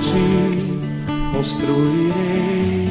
ti construirei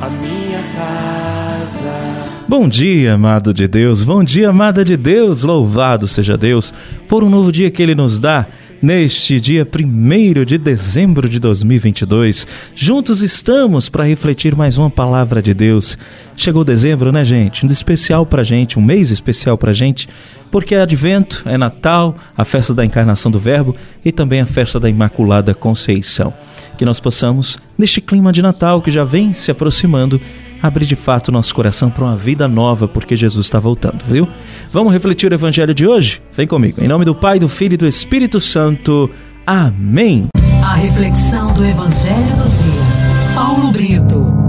a minha casa. Bom dia, amado de Deus, bom dia, amada de Deus, louvado seja Deus por um novo dia que Ele nos dá. Neste dia 1 de dezembro de 2022, juntos estamos para refletir mais uma palavra de Deus. Chegou dezembro, né, gente? Um especial para gente, um mês especial para gente, porque é advento, é Natal, a festa da encarnação do Verbo e também a festa da Imaculada Conceição. Que nós possamos, neste clima de Natal que já vem se aproximando, abrir de fato nosso coração para uma vida nova, porque Jesus está voltando, viu? Vamos refletir o evangelho de hoje? Vem comigo. Em nome do Pai, do Filho e do Espírito Santo. Amém. A reflexão do evangelho do dia. Paulo Brito.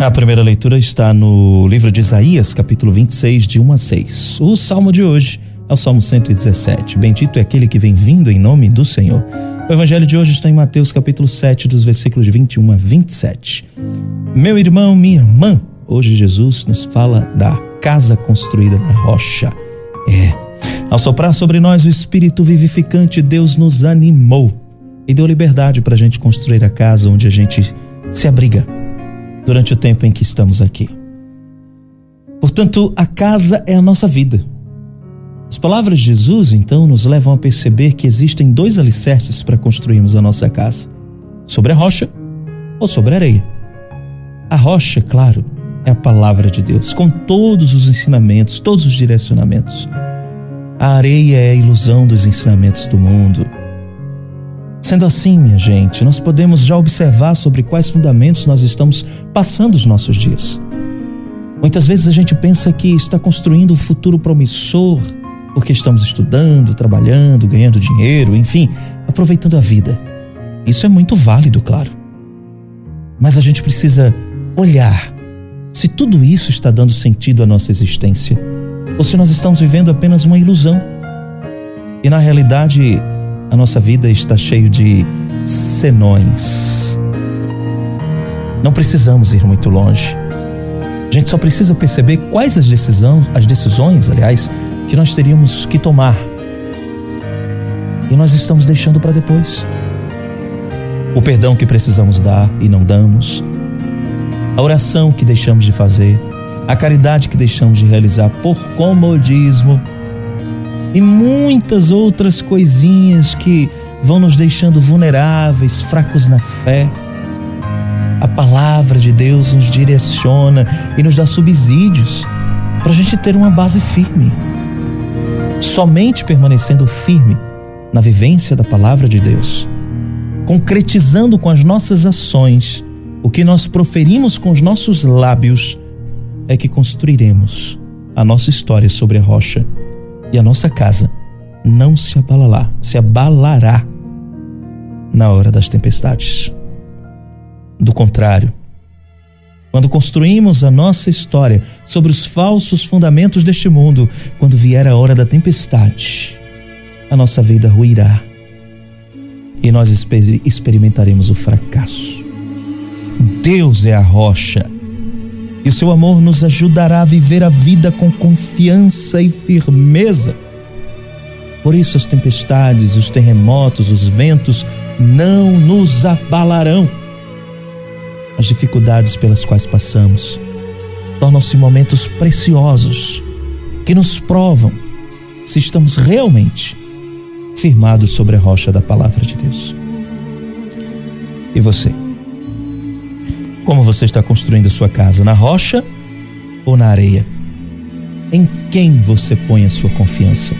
A primeira leitura está no livro de Isaías, capítulo 26, de 1 a 6. O salmo de hoje é o Salmo 117. Bendito é aquele que vem vindo em nome do Senhor. O evangelho de hoje está em Mateus capítulo 7, dos versículos de 21 a 27. Meu irmão, minha irmã, hoje Jesus nos fala da casa construída na rocha. É. Ao soprar sobre nós o Espírito vivificante, Deus nos animou e deu liberdade para a gente construir a casa onde a gente se abriga durante o tempo em que estamos aqui. Portanto, a casa é a nossa vida. As palavras de Jesus, então, nos levam a perceber que existem dois alicerces para construirmos a nossa casa: sobre a rocha ou sobre a areia. A rocha, claro, é a palavra de Deus, com todos os ensinamentos, todos os direcionamentos. A areia é a ilusão dos ensinamentos do mundo. Sendo assim, minha gente, nós podemos já observar sobre quais fundamentos nós estamos passando os nossos dias. Muitas vezes a gente pensa que está construindo um futuro promissor, porque estamos estudando, trabalhando, ganhando dinheiro, enfim, aproveitando a vida. Isso é muito válido, claro. Mas a gente precisa olhar se tudo isso está dando sentido à nossa existência ou se nós estamos vivendo apenas uma ilusão. E na realidade, a nossa vida está cheio de senões. Não precisamos ir muito longe. A gente só precisa perceber quais as decisões, as decisões, aliás, que nós teríamos que tomar. E nós estamos deixando para depois. O perdão que precisamos dar e não damos, a oração que deixamos de fazer, a caridade que deixamos de realizar por comodismo e muitas outras coisinhas que vão nos deixando vulneráveis, fracos na fé. A palavra de Deus nos direciona e nos dá subsídios para a gente ter uma base firme somente permanecendo firme na vivência da palavra de Deus, concretizando com as nossas ações o que nós proferimos com os nossos lábios, é que construiremos a nossa história sobre a rocha e a nossa casa não se abalará, se abalará na hora das tempestades. Do contrário, quando construímos a nossa história sobre os falsos fundamentos deste mundo, quando vier a hora da tempestade, a nossa vida ruirá e nós experimentaremos o fracasso. Deus é a rocha e o seu amor nos ajudará a viver a vida com confiança e firmeza. Por isso, as tempestades, os terremotos, os ventos não nos abalarão as dificuldades pelas quais passamos tornam-se momentos preciosos que nos provam se estamos realmente firmados sobre a rocha da palavra de Deus. E você? Como você está construindo sua casa? Na rocha ou na areia? Em quem você põe a sua confiança?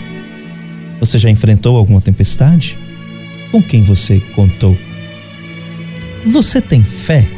Você já enfrentou alguma tempestade? Com quem você contou? Você tem fé?